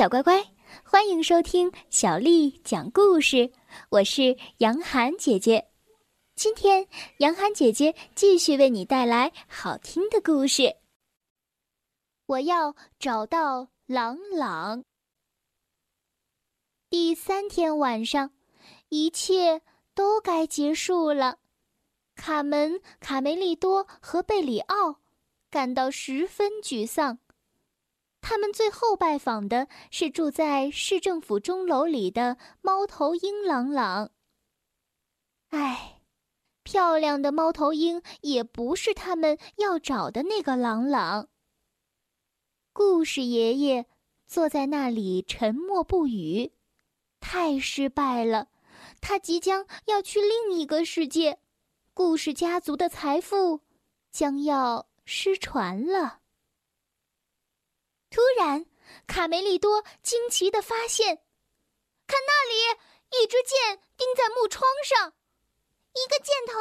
小乖乖，欢迎收听小丽讲故事。我是杨涵姐姐，今天杨涵姐姐继续为你带来好听的故事。我要找到朗朗。第三天晚上，一切都该结束了。卡门、卡梅利多和贝里奥感到十分沮丧。他们最后拜访的是住在市政府钟楼里的猫头鹰朗朗。唉，漂亮的猫头鹰也不是他们要找的那个朗朗。故事爷爷坐在那里沉默不语，太失败了。他即将要去另一个世界，故事家族的财富将要失传了。突然，卡梅利多惊奇的发现，看那里，一支箭钉在木窗上，一个箭头。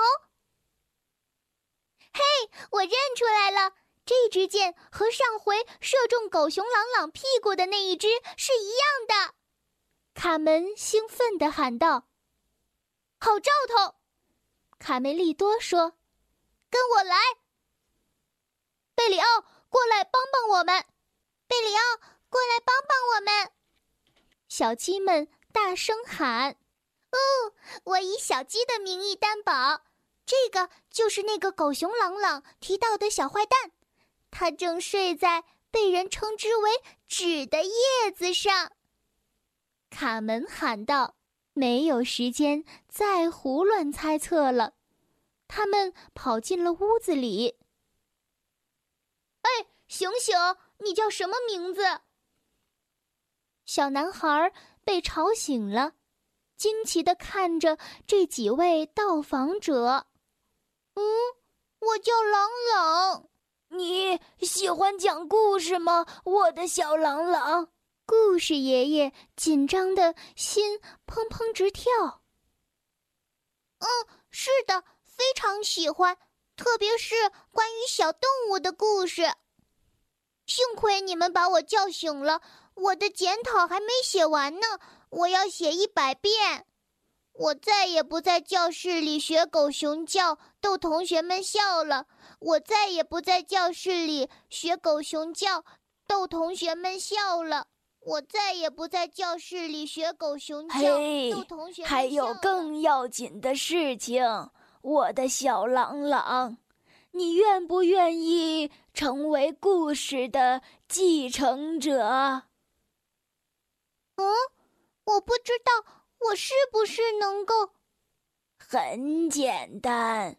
嘿，我认出来了，这支箭和上回射中狗熊朗朗屁股的那一支是一样的。卡门兴奋地喊道：“好兆头！”卡梅利多说：“跟我来，贝里奥，过来帮帮我们。”贝里奥，过来帮帮我们！小鸡们大声喊：“哦，我以小鸡的名义担保，这个就是那个狗熊朗朗提到的小坏蛋，他正睡在被人称之为纸的叶子上。”卡门喊道：“没有时间再胡乱猜测了。”他们跑进了屋子里。哎，醒醒！你叫什么名字？小男孩被吵醒了，惊奇的看着这几位到访者。嗯，我叫朗朗。你喜欢讲故事吗，我的小朗朗？故事爷爷紧张的心砰砰直跳。嗯，是的，非常喜欢，特别是关于小动物的故事。幸亏你们把我叫醒了，我的检讨还没写完呢，我要写一百遍。我再也不在教室里学狗熊叫逗同学们笑了，我再也不在教室里学狗熊叫逗同学们笑了，我再也不在教室里学狗熊叫逗同学们笑了。还有更要紧的事情，我的小朗朗。你愿不愿意成为故事的继承者？嗯，我不知道我是不是能够。很简单，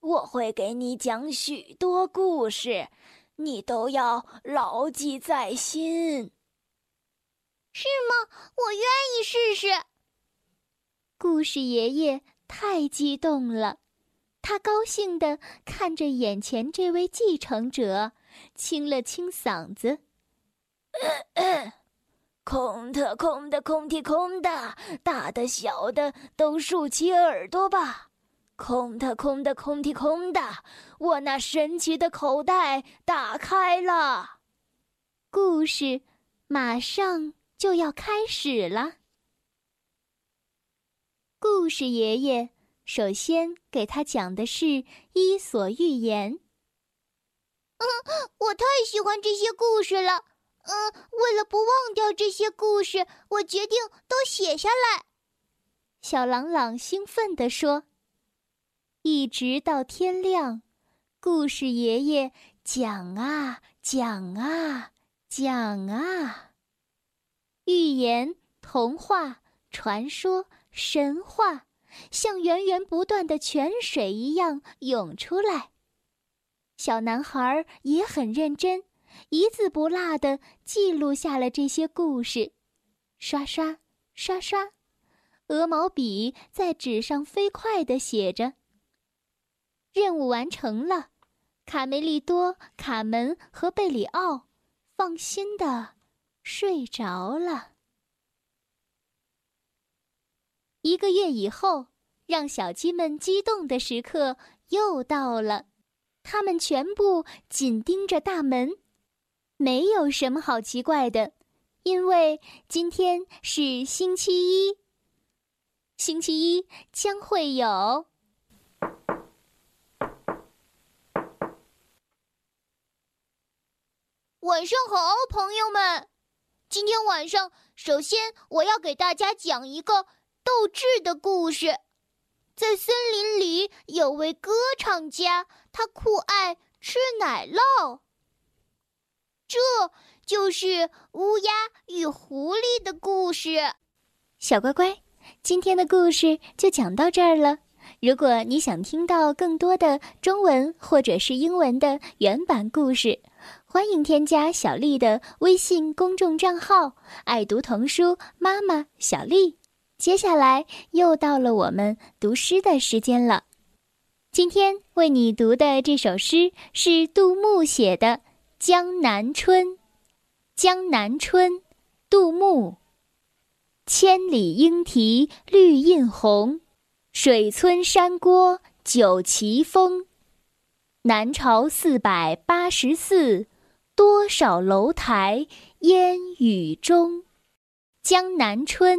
我会给你讲许多故事，你都要牢记在心。是吗？我愿意试试。故事爷爷太激动了。他高兴地看着眼前这位继承者，清了清嗓子：“ 空的，空的，空的，空的，大的、小的都竖起耳朵吧！空的，空的，空的，空的，我那神奇的口袋打开了。故事马上就要开始了。故事爷爷。”首先给他讲的是《伊索寓言》。嗯，我太喜欢这些故事了。嗯，为了不忘掉这些故事，我决定都写下来。小朗朗兴奋地说：“一直到天亮，故事爷爷讲啊讲啊讲啊，寓言、童话、传说、神话。”像源源不断的泉水一样涌出来。小男孩也很认真，一字不落的记录下了这些故事。刷刷刷刷，鹅毛笔在纸上飞快地写着。任务完成了，卡梅利多、卡门和贝里奥放心的睡着了。一个月以后，让小鸡们激动的时刻又到了。它们全部紧盯着大门。没有什么好奇怪的，因为今天是星期一。星期一将会有。晚上好，朋友们。今天晚上，首先我要给大家讲一个斗智的故事。在森林里有位歌唱家，他酷爱吃奶酪。这就是乌鸦与狐狸的故事。小乖乖，今天的故事就讲到这儿了。如果你想听到更多的中文或者是英文的原版故事，欢迎添加小丽的微信公众账号“爱读童书妈妈小丽”。接下来又到了我们读诗的时间了。今天为你读的这首诗是杜牧写的《江南春》。《江南春》，杜牧。千里莺啼绿映红，水村山郭酒旗风。南朝四百八十寺，多少楼台烟雨中。《江南春》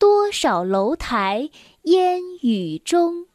多少楼台烟雨中。